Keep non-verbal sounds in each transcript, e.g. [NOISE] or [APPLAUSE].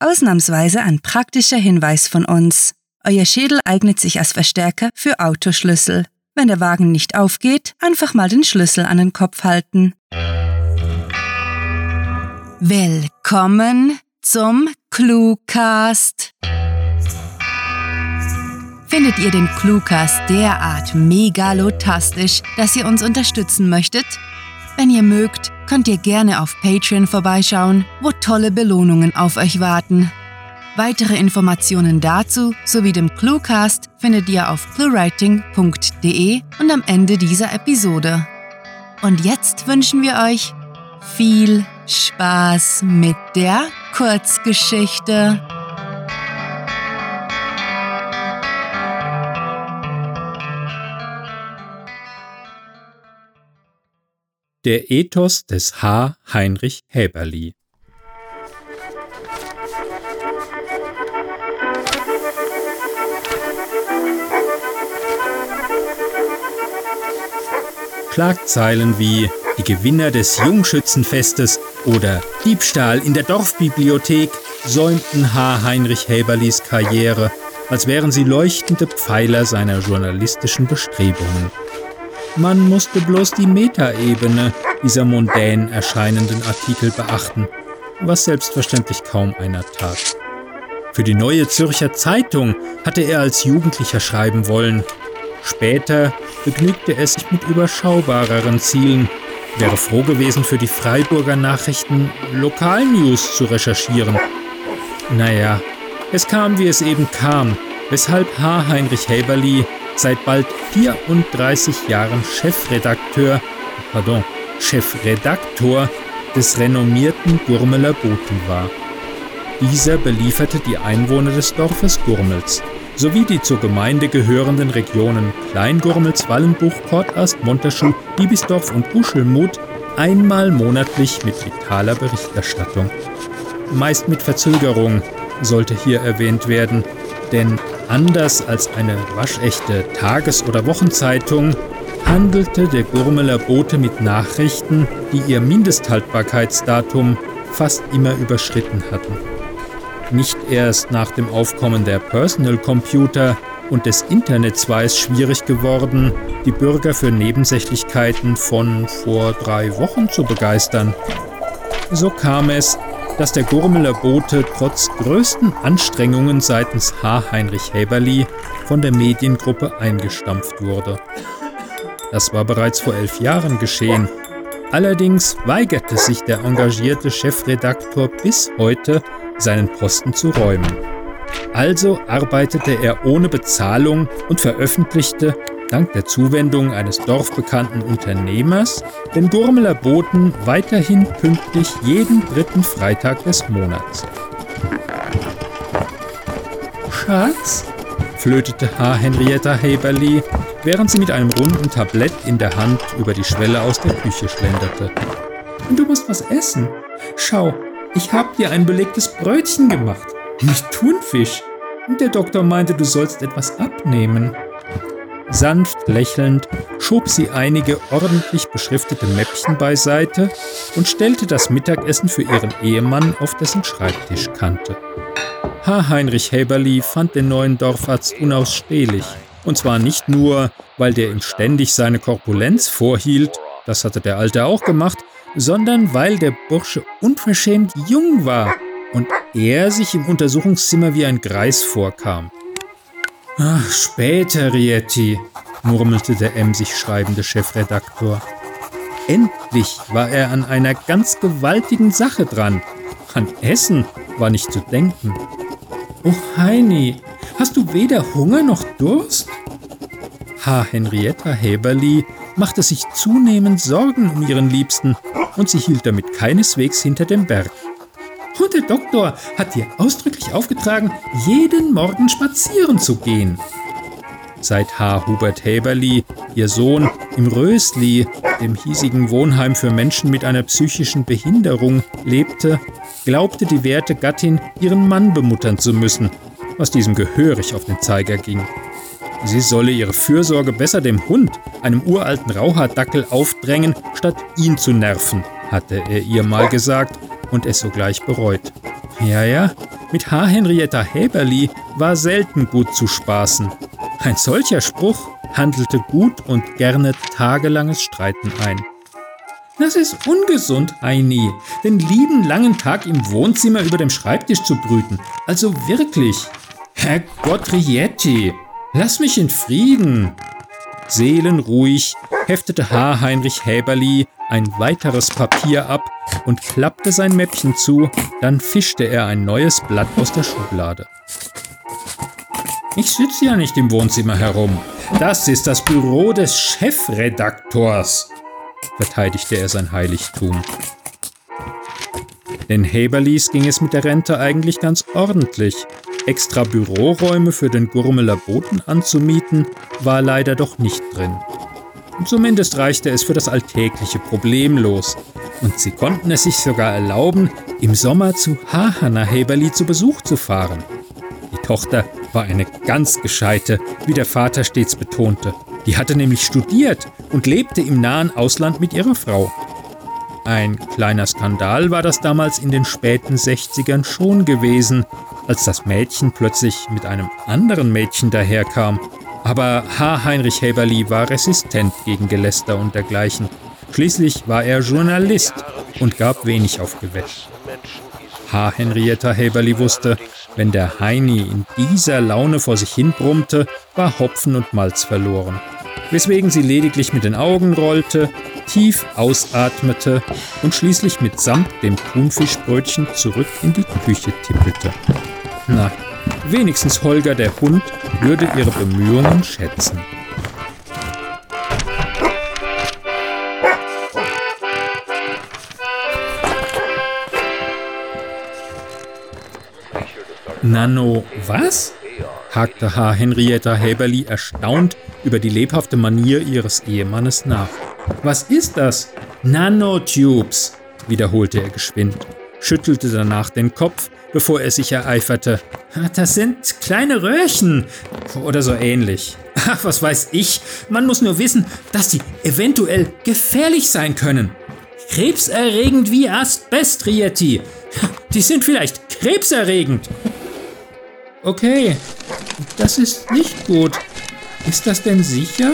Ausnahmsweise ein praktischer Hinweis von uns. Euer Schädel eignet sich als Verstärker für Autoschlüssel. Wenn der Wagen nicht aufgeht, einfach mal den Schlüssel an den Kopf halten. Willkommen zum Cluecast. Findet ihr den Cluecast derart megalotastisch, dass ihr uns unterstützen möchtet? Wenn ihr mögt, könnt ihr gerne auf Patreon vorbeischauen, wo tolle Belohnungen auf euch warten. Weitere Informationen dazu sowie dem Cluecast findet ihr auf cluewriting.de und am Ende dieser Episode. Und jetzt wünschen wir euch viel Spaß mit der Kurzgeschichte. Der Ethos des H. Heinrich Häberli Schlagzeilen wie die Gewinner des Jungschützenfestes oder Diebstahl in der Dorfbibliothek säumten H. Heinrich Häberlis Karriere, als wären sie leuchtende Pfeiler seiner journalistischen Bestrebungen. Man musste bloß die Metaebene dieser mondän erscheinenden Artikel beachten, was selbstverständlich kaum einer tat. Für die Neue Zürcher Zeitung hatte er als Jugendlicher schreiben wollen, Später begnügte er sich mit überschaubareren Zielen, wäre froh gewesen, für die Freiburger Nachrichten Lokalnews zu recherchieren. Naja, es kam, wie es eben kam, weshalb H. Heinrich Häberli seit bald 34 Jahren Chefredakteur, pardon, Chefredaktor des renommierten Gurmeler Boten war. Dieser belieferte die Einwohner des Dorfes Gurmels sowie die zur Gemeinde gehörenden Regionen Kleingurmels, Wallenbuch, Kortast, Montaschu, Diebisdorf und Buschelmuth einmal monatlich mit vitaler Berichterstattung. Meist mit Verzögerung sollte hier erwähnt werden, denn anders als eine waschechte Tages- oder Wochenzeitung handelte der Gurmeler Bote mit Nachrichten, die ihr Mindesthaltbarkeitsdatum fast immer überschritten hatten. Nicht erst nach dem Aufkommen der Personal Computer und des Internets war es schwierig geworden, die Bürger für Nebensächlichkeiten von vor drei Wochen zu begeistern. So kam es, dass der Gurmeler Bote trotz größten Anstrengungen seitens H. Heinrich Häberli von der Mediengruppe eingestampft wurde. Das war bereits vor elf Jahren geschehen. Allerdings weigerte sich der engagierte Chefredaktor bis heute, seinen Posten zu räumen. Also arbeitete er ohne Bezahlung und veröffentlichte, dank der Zuwendung eines dorfbekannten Unternehmers, den Gurmeler Boten weiterhin pünktlich jeden dritten Freitag des Monats. Schatz, flötete H. Henrietta Haberly, während sie mit einem runden Tablett in der Hand über die Schwelle aus der Küche schlenderte. Du musst was essen. Schau, ich hab dir ein belegtes Brötchen gemacht. Nicht Thunfisch. Und der Doktor meinte, du sollst etwas abnehmen. Sanft lächelnd schob sie einige ordentlich beschriftete Mäppchen beiseite und stellte das Mittagessen für ihren Ehemann auf dessen Schreibtischkante. H. Heinrich Häberli fand den neuen Dorfarzt unausstehlich. Und zwar nicht nur, weil der ihm ständig seine Korpulenz vorhielt, das hatte der Alte auch gemacht, sondern weil der Bursche unverschämt jung war und er sich im Untersuchungszimmer wie ein Greis vorkam. Ach, später, Rietti, murmelte der emsig schreibende Chefredaktor. Endlich war er an einer ganz gewaltigen Sache dran. An Essen war nicht zu denken. Oh, Heini, hast du weder Hunger noch Durst? H. Henrietta Häberli machte sich zunehmend Sorgen um ihren Liebsten und sie hielt damit keineswegs hinter dem Berg. Und der Doktor hat ihr ausdrücklich aufgetragen, jeden Morgen spazieren zu gehen. Seit H. Hubert Häberli, ihr Sohn, im Rösli, dem hiesigen Wohnheim für Menschen mit einer psychischen Behinderung, lebte, glaubte die werte Gattin, ihren Mann bemuttern zu müssen, was diesem gehörig auf den Zeiger ging. Sie solle ihre Fürsorge besser dem Hund, einem uralten Rauhaardackel, aufdrängen, statt ihn zu nerven, hatte er ihr mal gesagt und es sogleich bereut. Ja, ja, mit H. Häberli war selten gut zu spaßen. Ein solcher Spruch handelte gut und gerne tagelanges Streiten ein. Das ist ungesund, Heini, den lieben langen Tag im Wohnzimmer über dem Schreibtisch zu brüten. Also wirklich. Herrgott Rietti, lass mich in Frieden. Seelenruhig heftete H. Heinrich Häberli ein weiteres Papier ab und klappte sein Mäppchen zu, dann fischte er ein neues Blatt aus der Schublade. Ich sitze ja nicht im Wohnzimmer herum. Das ist das Büro des Chefredaktors verteidigte er sein Heiligtum. Den Heberlis ging es mit der Rente eigentlich ganz ordentlich. Extra Büroräume für den Gurmeler Boten anzumieten, war leider doch nicht drin. Zumindest reichte es für das Alltägliche problemlos. Und sie konnten es sich sogar erlauben, im Sommer zu Hahana Heberli zu Besuch zu fahren. Die Tochter war eine ganz gescheite, wie der Vater stets betonte. Die hatte nämlich studiert und lebte im nahen Ausland mit ihrer Frau. Ein kleiner Skandal war das damals in den späten 60ern schon gewesen, als das Mädchen plötzlich mit einem anderen Mädchen daherkam. Aber H. Heinrich Heberli war resistent gegen Geläster und dergleichen. Schließlich war er Journalist und gab wenig auf Gewäsch. H. Henrietta Heberli wusste, wenn der Heini in dieser Laune vor sich hin brummte, war Hopfen und Malz verloren weswegen sie lediglich mit den Augen rollte, tief ausatmete und schließlich mitsamt dem Thunfischbrötchen zurück in die Küche tippelte. Na, wenigstens Holger der Hund würde ihre Bemühungen schätzen. Nano, was? hakte H. Henrietta Häberli erstaunt über die lebhafte Manier ihres Ehemannes nach. Was ist das? Nanotubes, wiederholte er geschwind, schüttelte danach den Kopf, bevor er sich ereiferte. Das sind kleine Röhrchen oder so ähnlich. Ach, was weiß ich. Man muss nur wissen, dass sie eventuell gefährlich sein können. Krebserregend wie Asbest, Rietti. Die sind vielleicht krebserregend. Okay, das ist nicht gut. Ist das denn sicher?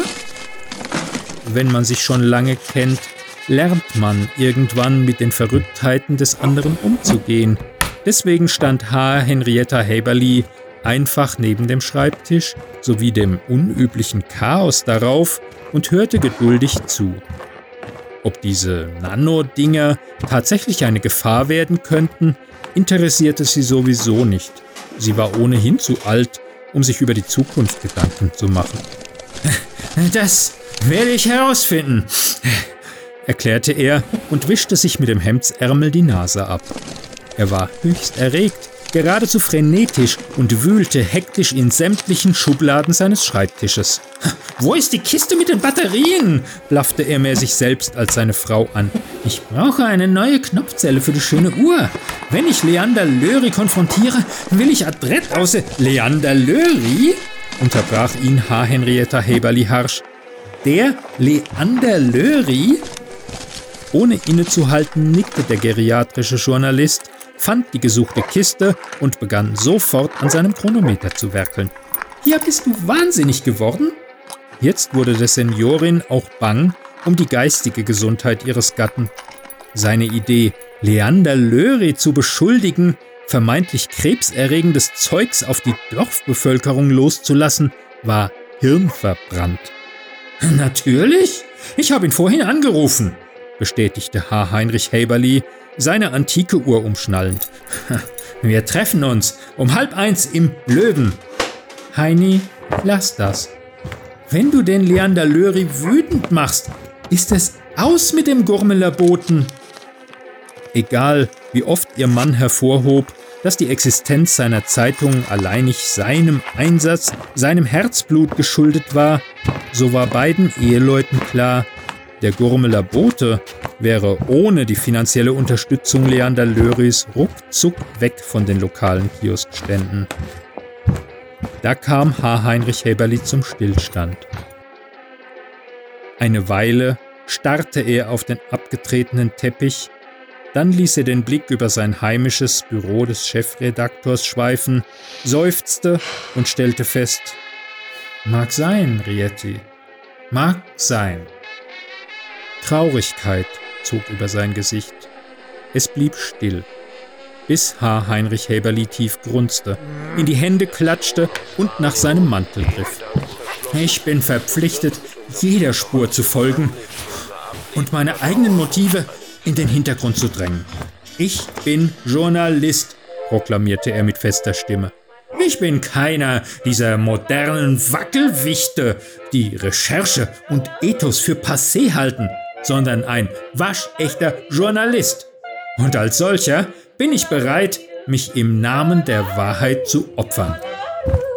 Wenn man sich schon lange kennt, lernt man irgendwann mit den Verrücktheiten des anderen umzugehen. Deswegen stand H. Henrietta Haberly einfach neben dem Schreibtisch sowie dem unüblichen Chaos darauf und hörte geduldig zu. Ob diese Nano-Dinger tatsächlich eine Gefahr werden könnten, interessierte sie sowieso nicht. Sie war ohnehin zu alt, um sich über die Zukunft Gedanken zu machen. [LAUGHS] Das werde ich herausfinden, erklärte er und wischte sich mit dem Hemdsärmel die Nase ab. Er war höchst erregt, geradezu frenetisch und wühlte hektisch in sämtlichen Schubladen seines Schreibtisches. [LAUGHS] Wo ist die Kiste mit den Batterien? blaffte er mehr sich selbst als seine Frau an. Ich brauche eine neue Knopfzelle für die schöne Uhr. Wenn ich Leander Löri konfrontiere, will ich adrett außer Leander Löri? unterbrach ihn H. Henrietta Heberli harsch. Der Leander Löri? Ohne innezuhalten, nickte der geriatrische Journalist, fand die gesuchte Kiste und begann sofort an seinem Chronometer zu werkeln. Ja, bist du wahnsinnig geworden? Jetzt wurde der Seniorin auch bang um die geistige Gesundheit ihres Gatten. Seine Idee, Leander Löri zu beschuldigen, vermeintlich krebserregendes Zeugs auf die Dorfbevölkerung loszulassen, war hirnverbrannt. Natürlich, ich habe ihn vorhin angerufen, bestätigte H. Heinrich Haberli, seine antike Uhr umschnallend. [LAUGHS] Wir treffen uns um halb eins im Löwen. Heini, lass das. Wenn du den Leander Löri wütend machst, ist es aus mit dem Gurmeler Boten. Egal, wie oft ihr Mann hervorhob, dass die Existenz seiner Zeitung alleinig seinem Einsatz, seinem Herzblut geschuldet war, so war beiden Eheleuten klar, der Gurmeler Bote wäre ohne die finanzielle Unterstützung Leander Löris ruckzuck weg von den lokalen Kioskständen. Da kam H. Heinrich Heberli zum Stillstand. Eine Weile starrte er auf den abgetretenen Teppich, Dann ließ er den Blick über sein heimisches Büro des Chefredaktors schweifen, seufzte und stellte fest, Mag sein, Rietti, mag sein. Traurigkeit zog über sein Gesicht. Es blieb still, bis H. Heinrich Häberli tief grunzte, in die Hände klatschte und nach seinem Mantel griff. Ich bin verpflichtet, jeder Spur zu folgen und meine eigenen Motive in den Hintergrund zu drängen. Ich bin Journalist, proklamierte er mit fester Stimme. Ich bin keiner dieser modernen Wackelwichte, die Recherche und Ethos für passé halten, sondern ein waschechter Journalist. Und als solcher bin ich bereit, mich im Namen der Wahrheit zu opfern.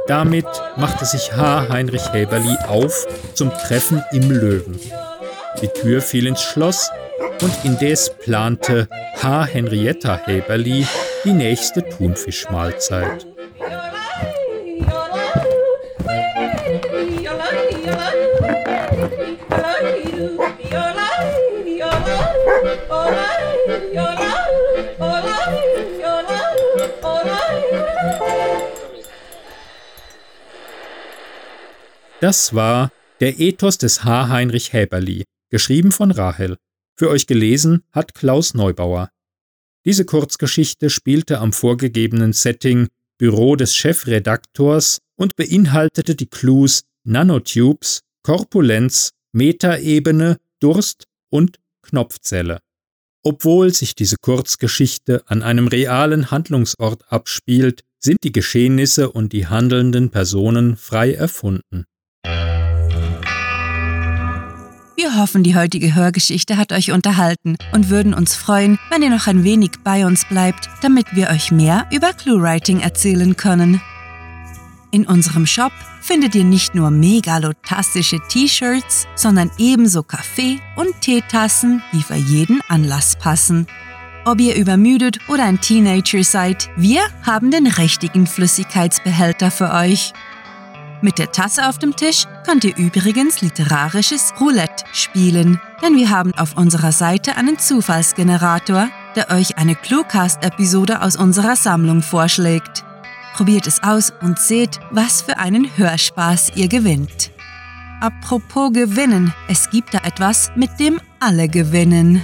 Damit machte sich H. Heinrich Häberli auf zum Treffen im Löwen. Die Tür fiel ins Schloss und indes plante H. Henrietta Häberli die nächste Thunfischmahlzeit. Das war der Ethos des H. Heinrich Häberli, geschrieben von Rahel. Für euch gelesen hat Klaus Neubauer. Diese Kurzgeschichte spielte am vorgegebenen Setting Büro des Chefredaktors und beinhaltete die Clues Nanotubes, Korpulenz, Metaebene, Durst und Knopfzelle. Obwohl sich diese Kurzgeschichte an einem realen Handlungsort abspielt, sind die Geschehnisse und die handelnden Personen frei erfunden. Wir hoffen, die heutige Hörgeschichte hat euch unterhalten und würden uns freuen, wenn ihr noch ein wenig bei uns bleibt, damit wir euch mehr über ClueWriting erzählen können. In unserem Shop findet ihr nicht nur megalotastische T-Shirts, sondern ebenso Kaffee- und Teetassen, die für jeden Anlass passen. Ob ihr übermüdet oder ein Teenager seid, wir haben den richtigen Flüssigkeitsbehälter für euch. Mit der Tasse auf dem Tisch könnt ihr übrigens literarisches Roulette spielen, denn wir haben auf unserer Seite einen Zufallsgenerator, der euch eine Cluecast-Episode aus unserer Sammlung vorschlägt. Probiert es aus und seht, was für einen Hörspaß ihr gewinnt. Apropos gewinnen, es gibt da etwas, mit dem alle gewinnen.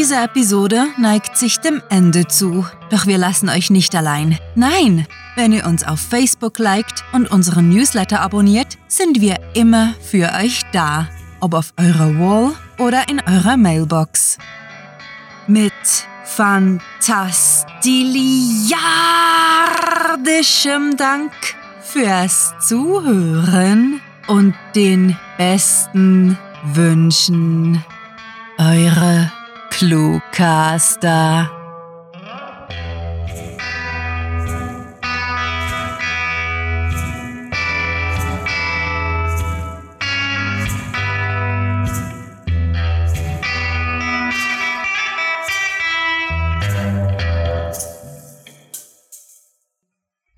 Diese Episode neigt sich dem Ende zu. Doch wir lassen euch nicht allein. Nein, wenn ihr uns auf Facebook liked und unseren Newsletter abonniert, sind wir immer für euch da. Ob auf eurer Wall oder in eurer Mailbox. Mit fantastiliardischem Dank fürs Zuhören und den besten Wünschen. Eure Cluecaster.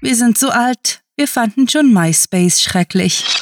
Wir sind so alt, wir fanden schon MySpace schrecklich.